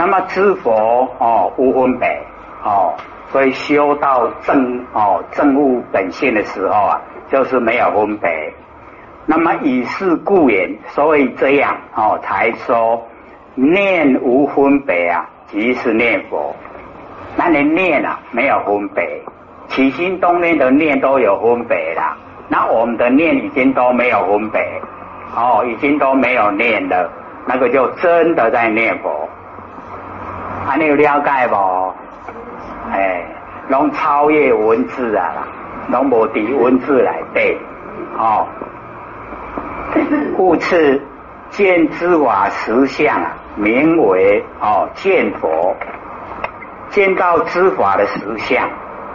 那么知佛哦无分别哦，所以修到正哦正悟本性的时候啊，就是没有分别。那么以是故言，所以这样哦才说念无分别啊，即是念佛。那你念啊没有分别，起心动念的念都有分别了，那我们的念已经都没有分别，哦，已经都没有念了，那个就真的在念佛。还你有了解不？哎，拢超越文字啊，拢无伫文字来背，哦。故此见之法实相啊，名为哦见佛。见到之法的实相，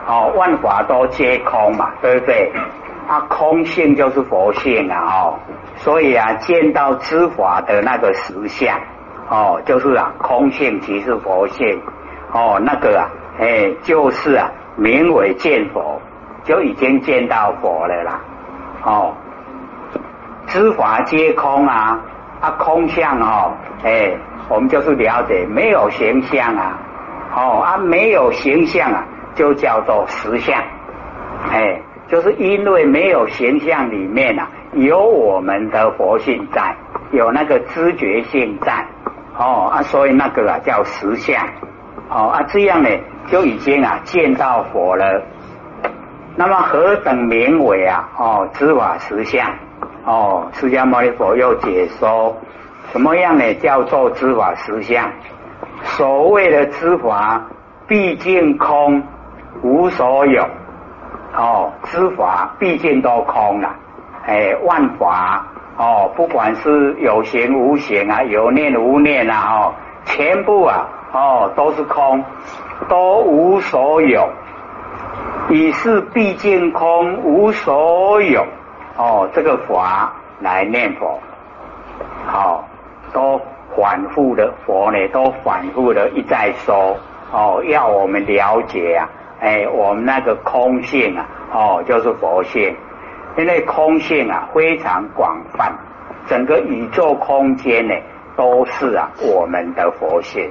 哦，万法都皆空嘛，对不对？啊，空性就是佛性啊，哦，所以啊，见到知法的那个实相，哦，就是啊，空性即是佛性，哦，那个啊，哎，就是啊，名为见佛，就已经见到佛了啦，哦。知法皆空啊，啊空相哦，哎，我们就是了解没有形象啊，哦啊没有形象啊，就叫做实相，哎，就是因为没有形象里面啊，有我们的佛性在，有那个知觉性在，哦啊，所以那个啊叫实相，哦啊这样呢就已经啊见到佛了，那么何等名为啊哦知法实相？哦，释迦牟尼佛又解说，什么样呢？叫做知法实相。所谓的知法，毕竟空，无所有。哦，知法毕竟都空了。哎，万法哦，不管是有形无形啊，有念无念啊，哦，全部啊，哦，都是空，都无所有。已是毕竟空，无所有。哦，这个法来念佛，好，都反复的佛呢，都反复的一再说，哦，要我们了解啊，哎，我们那个空性啊，哦，就是佛性，因为空性啊非常广泛，整个宇宙空间呢都是啊我们的佛性，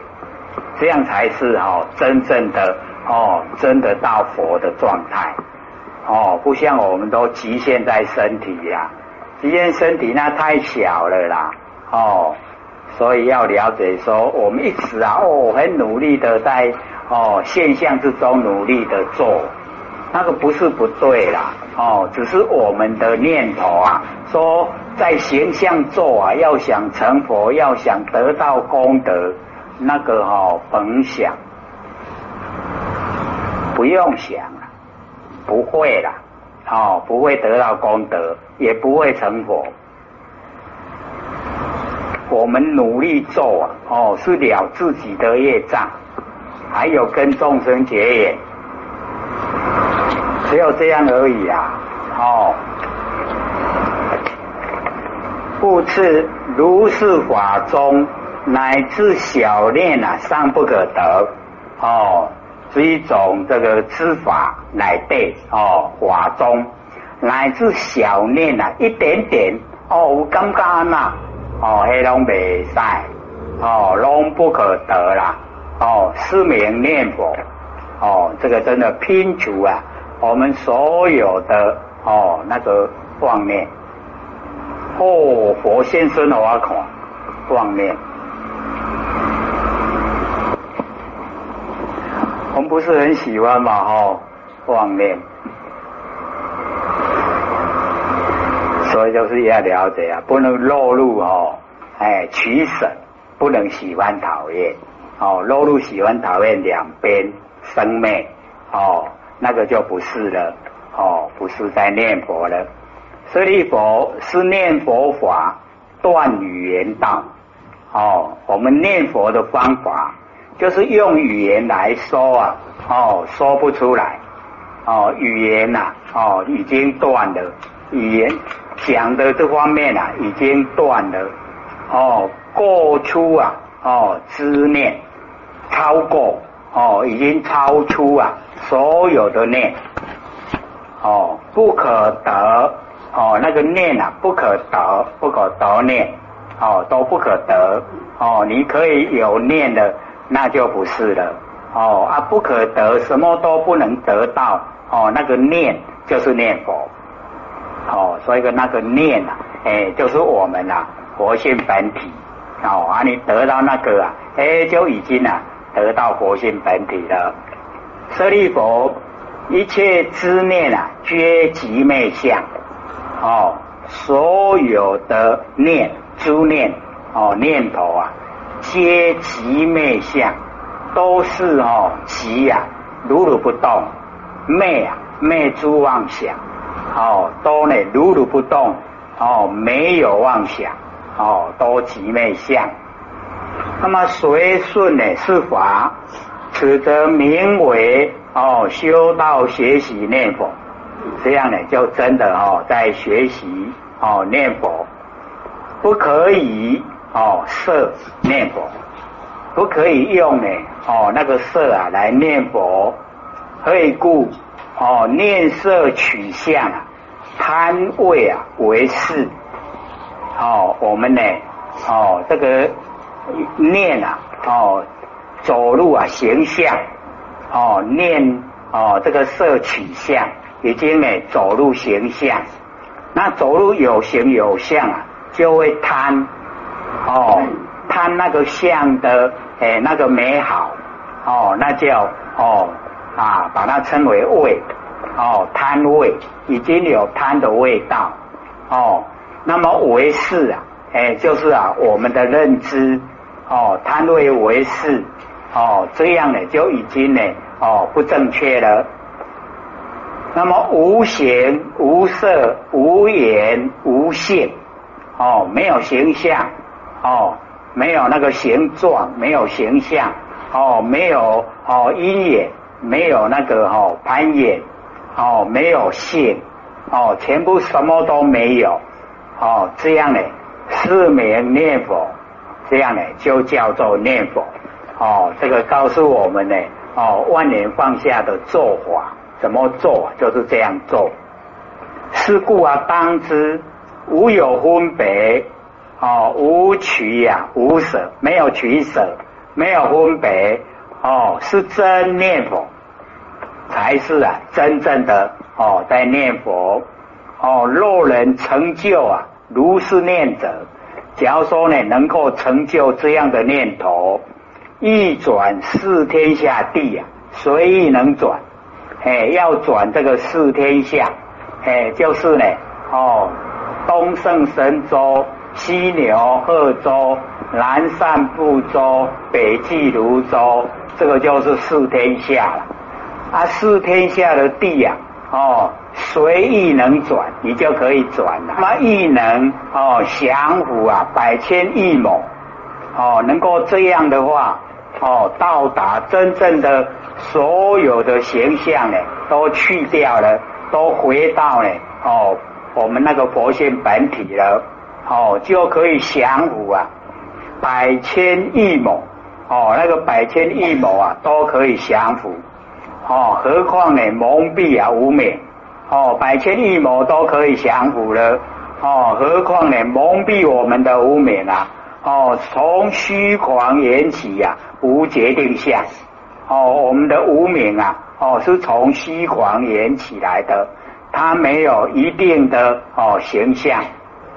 这样才是哦真正的哦真的到佛的状态。哦，不像我们都局限在身体呀，局限身体那太小了啦。哦，所以要了解说，我们一直啊，哦，很努力的在哦现象之中努力的做，那个不是不对啦。哦，只是我们的念头啊，说在形象做啊，要想成佛，要想得到功德，那个哦甭想，不用想了。不会啦，哦，不会得到功德，也不会成佛。我们努力做啊，哦，是了自己的业障，还有跟众生结缘，只有这样而已啊，哦。故此如是法中，乃至小念啊，尚不可得，哦。是一种这个知法乃对哦，法中。乃至小念啊，一点点哦，有感觉呐。哦，黑龙未使。哦，拢不可得啦。哦，失明念佛。哦，这个真的拼足啊，我们所有的哦那个妄念哦，佛先生的话看妄念。我们不是很喜欢嘛？哈，妄念，所以就是要了解啊，不能落入哦，哎，取舍，不能喜欢讨厌，哦，落入喜欢讨厌两边生灭，哦，那个就不是了，哦，不是在念佛了。舍利佛是念佛法断语言道，哦，我们念佛的方法。就是用语言来说啊，哦，说不出来，哦，语言呐，哦，已经断了，语言讲的这方面啊，已经断了，哦，过出啊，哦，知念，超过，哦，已经超出啊，所有的念，哦，不可得，哦，那个念啊，不可得，不可得念，哦，都不可得，哦，你可以有念的。那就不是了。哦啊，不可得，什么都不能得到。哦，那个念就是念佛。哦，所以个那个念啊，哎，就是我们啊，佛性本体。哦啊，你得到那个啊，哎，就已经啊，得到佛性本体了。舍利佛，一切之念啊，皆即昧相。哦，所有的念、诸念、哦念头啊，皆即昧相。都是哦，即呀，如如不动，昧啊，昧诸妄想，哦，都呢如如不动，哦，没有妄想，哦，都即昧相。那么随顺呢是法，此则名为哦修道学习念佛，这样呢就真的哦在学习哦念佛，不可以哦色念佛。不可以用呢哦那个色啊来念佛，何以故？哦念色取相啊，贪味啊为事。哦我们呢哦这个念啊哦走路啊形象哦念哦这个色取相已经呢走路形象，那走路有形有相啊就会贪哦贪那个相的。哎，那个美好哦，那叫哦啊，把它称为味哦，贪味已经有贪的味道哦。那么为是啊，哎，就是啊，我们的认知哦，贪味为是哦，这样呢就已经呢哦不正确了。那么无形无色无言无性哦，没有形象哦。没有那个形状，没有形象，哦，没有哦，阴眼，没有那个哦，攀眼，哦，没有性，哦，全部什么都没有，哦，这样呢，失眠念佛，这样呢就叫做念佛，哦，这个告诉我们呢，哦，万年放下的做法，怎么做，就是这样做。是故啊，当知无有分别。哦，无取呀，无舍，没有取舍，没有分别，哦，是真念佛，才是啊，真正的哦，在念佛，哦，若人成就啊，如是念者，假如说呢，能够成就这样的念头，一转四天下地呀，随意能转，哎，要转这个四天下，哎，就是呢，哦，东胜神州。西牛贺州、南赡部洲、北济泸州，这个就是四天下了。啊，四天下的地呀，哦，随意能转，你就可以转了。那么亦能哦降服啊百千亿亩，哦，能够这样的话，哦，到达真正的所有的形象呢，都去掉了，都回到呢，哦，我们那个佛性本体了。哦，就可以降伏啊，百千亿亩哦，那个百千亿亩啊，都可以降伏。哦，何况呢蒙蔽啊无冕。哦，百千亿亩都可以降伏了。哦，何况呢蒙蔽我们的无冕啊。哦，从虚狂缘起呀，无决定相哦，我们的无名啊哦，是从虚狂缘起来的，它没有一定的哦形象。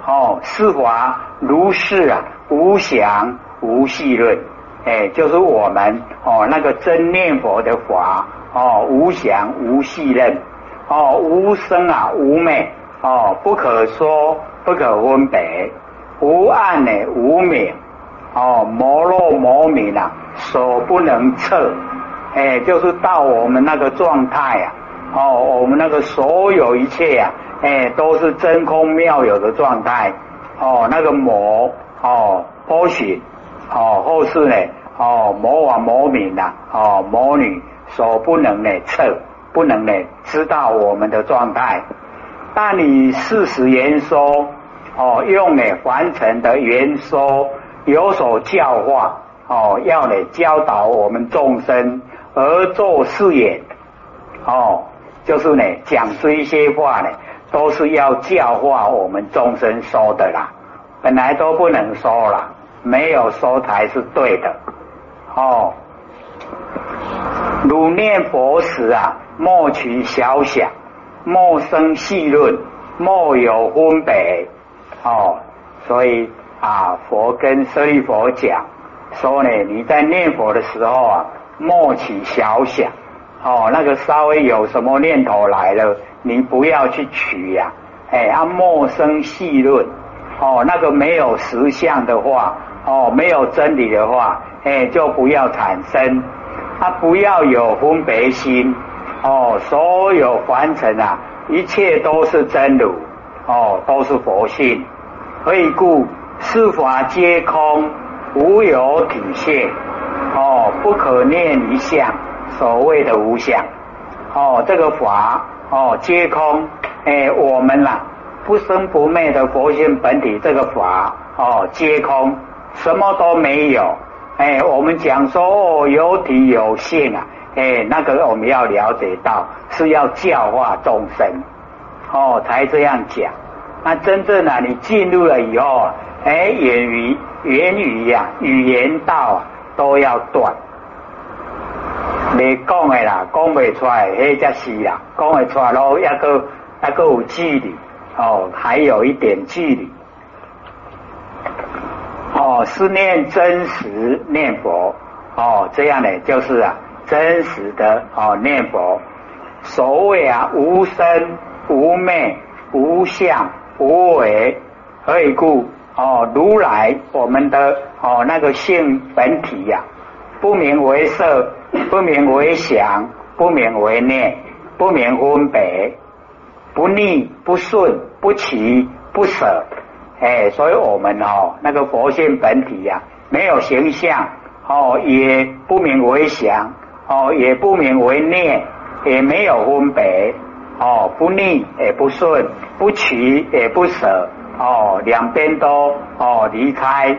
哦，是法如是啊，无想无细论，哎，就是我们哦那个真念佛的法哦，无想无细论，哦，无生啊无昧。哦，不可说不可分别，无暗呢无明哦，摩若摩明啊，所不能测，哎，就是到我们那个状态啊，哦，我们那个所有一切啊。哎，都是真空妙有的状态哦。那个魔哦，波许哦，后世呢哦，魔王魔明呐哦，魔女所不能呢测，不能呢知道我们的状态。但你事实言说哦，用呢完成的言说有所教化哦，要呢教导我们众生而做事业哦，就是呢讲这些话呢。都是要教化我们众生说的啦，本来都不能说了，没有说才是对的，哦，如念佛时啊，莫取小想，莫生细论，莫有分别。哦，所以啊，佛跟舍利佛讲说呢，你在念佛的时候啊，莫起小想。哦，那个稍微有什么念头来了，你不要去取呀。哎，啊，莫生细论。哦，那个没有实相的话，哦，没有真理的话，哎，就不要产生。啊，不要有分别心。哦，所有凡尘啊，一切都是真如。哦，都是佛性。所以故？四法皆空，无有体现。哦，不可念一相。所谓的无相。哦，这个法哦，皆空。哎，我们啦。不生不灭的佛性本体，这个法哦，皆空，什么都没有。哎，我们讲说哦，有体有性啊，哎，那个我们要了解到是要教化众生哦，才这样讲。那真正啊，你进入了以后啊，哎，言语言语呀，语言道啊，都要断。你讲的啦，讲不出来，迄才是啦，讲会出来咯，一个一个有距离。哦，还有一点距离。哦，是念真实念佛。哦，这样呢，就是啊，真实的哦念佛。所谓啊，无声无灭无相无为，何以故？哦，如来我们的哦那个性本体呀，不名为色，不名为想，不名为念，不名分别。不逆不顺不起不舍，哎，所以我们哦，那个佛性本体呀，没有形象哦，也不名为想哦，也不名为念，也没有分别哦，不逆也不顺，不取也不舍哦，两边都哦离开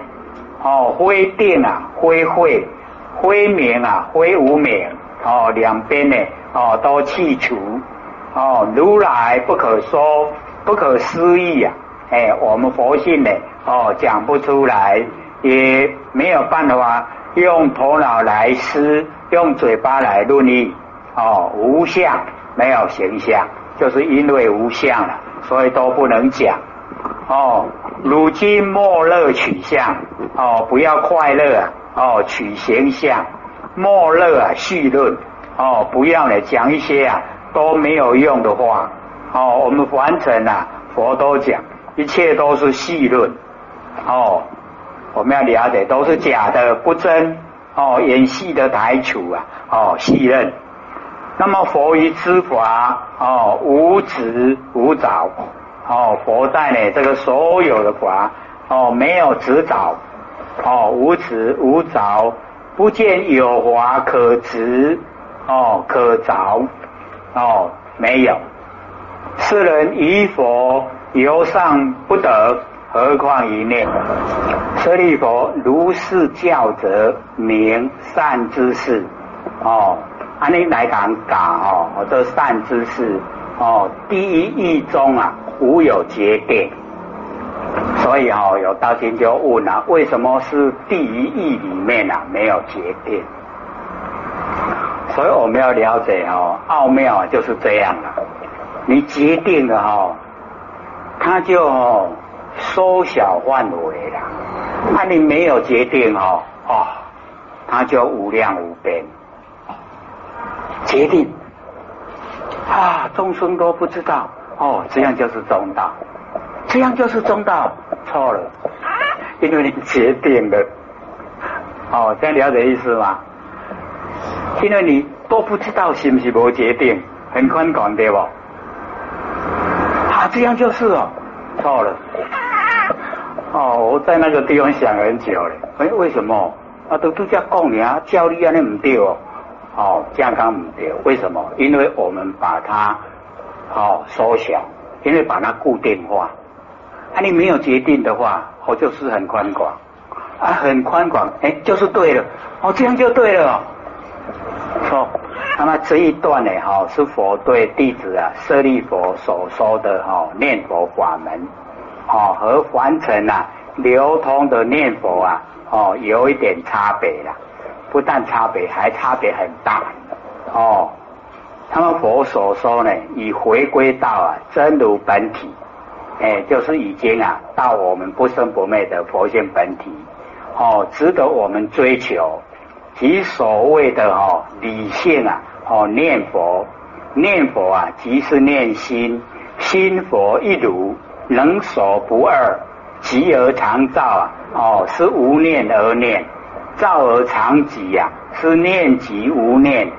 哦，非定啊，非慧，非明啊，非无明哦，两边呢哦都去除。哦，如来不可说，不可思议呀！哎，我们佛性呢，哦，讲不出来，也没有办法用头脑来思，用嘴巴来论议。哦，无相，没有形象，就是因为无相了，所以都不能讲。哦，如今莫乐取相，哦，不要快乐啊！哦，取形象，莫乐啊，绪论，哦，不要呢讲一些啊。都没有用的话，哦，我们凡尘啊，佛都讲，一切都是戏论，哦，我们要了解都是假的，不真，哦，演戏的台曲啊，哦，戏论。那么佛于知法，哦，无执无着，哦，佛在呢这个所有的法，哦，没有执着，哦，无执无着，不见有法可执，哦，可着。哦，没有。世人以佛犹尚不得，何况于念？舍利佛如是教者，名善知识。哦，安尼来讲讲哦，我这善知识哦，第一义中啊，无有结定。所以哦，有道经就问啊，为什么是第一义里面啊没有结定？所以我们要了解哦，奥妙就是这样了。你决定了哈，它就缩小范围了；那你没有决定哦，哦，它就无量无边。决定啊，众生都不知道哦，这样就是中道，这样就是中道，错了，因为你决定了。哦，这样了解意思吗？因为你都不知道是不是无决定，很宽广对不？啊，这样就是哦，错了。哦，我在那个地方想很久了。哎，为什么？啊，都都叫供你啊，教力啊，那唔对哦。哦，健康唔对，为什么？因为我们把它哦缩小，因为把它固定化。啊，你没有决定的话，我就是很宽广。啊，很宽广，哎，就是对了。哦，这样就对了。错，那么这一段呢，哈，是佛对弟子啊，舍利佛所说的哈念佛法门，哦，和凡尘啊流通的念佛啊，哦，有一点差别啦。不但差别，还差别很大哦。他们佛所说呢，已回归到啊真如本体，哎，就是已经啊到我们不生不灭的佛性本体。哦，值得我们追求。即所谓的哦理性啊哦念佛。念佛啊，即是念心。心佛一如，能所不二，极而常照啊哦是无念而念，照而常寂呀是念即无念。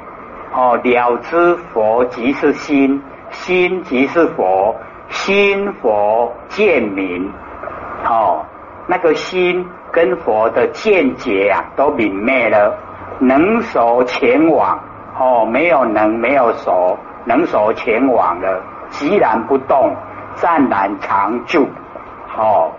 哦，了知佛即是心，心即是佛，心佛见明。哦，那个心跟佛的见解啊，都泯灭了，能守前往。哦，没有能，没有守，能守前往了，寂然不动，湛然常住。哦，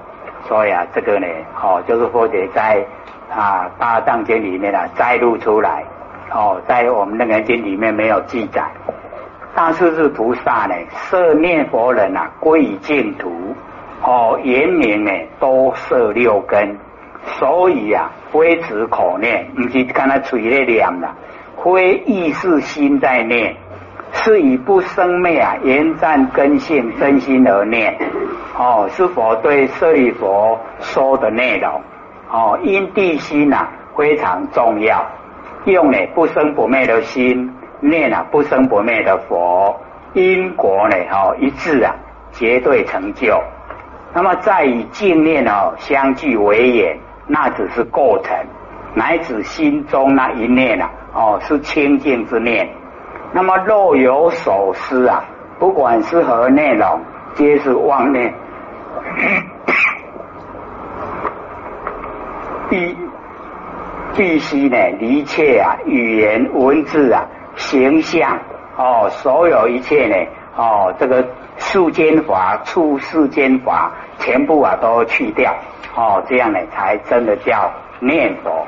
所以啊，这个呢，哦，就是或者在啊《八藏经》里面啊摘录出来。哦，在我们那个经里面没有记载。大势至菩萨呢，设念佛人啊，归于净土。哦，言明呢，多设六根，所以啊，非止口念，不是看他嘴咧念啦，非意识心在念，是以不生灭啊，言赞根性真心而念。哦，是否对舍利佛说的内容？哦，因地心呐，非常重要。用呢不生不灭的心念啊不生不灭的佛因果呢哦一致啊绝对成就。那么再以净念哦相继为眼，那只是过程，乃至心中那一念啊哦是清净之念。那么若有所思啊，不管是何内容，皆是妄念。必。必须呢，一切啊，语言、文字啊，形象哦，所有一切呢，哦，这个世间法、处世间法，全部啊都去掉哦，这样呢，才真的叫念佛。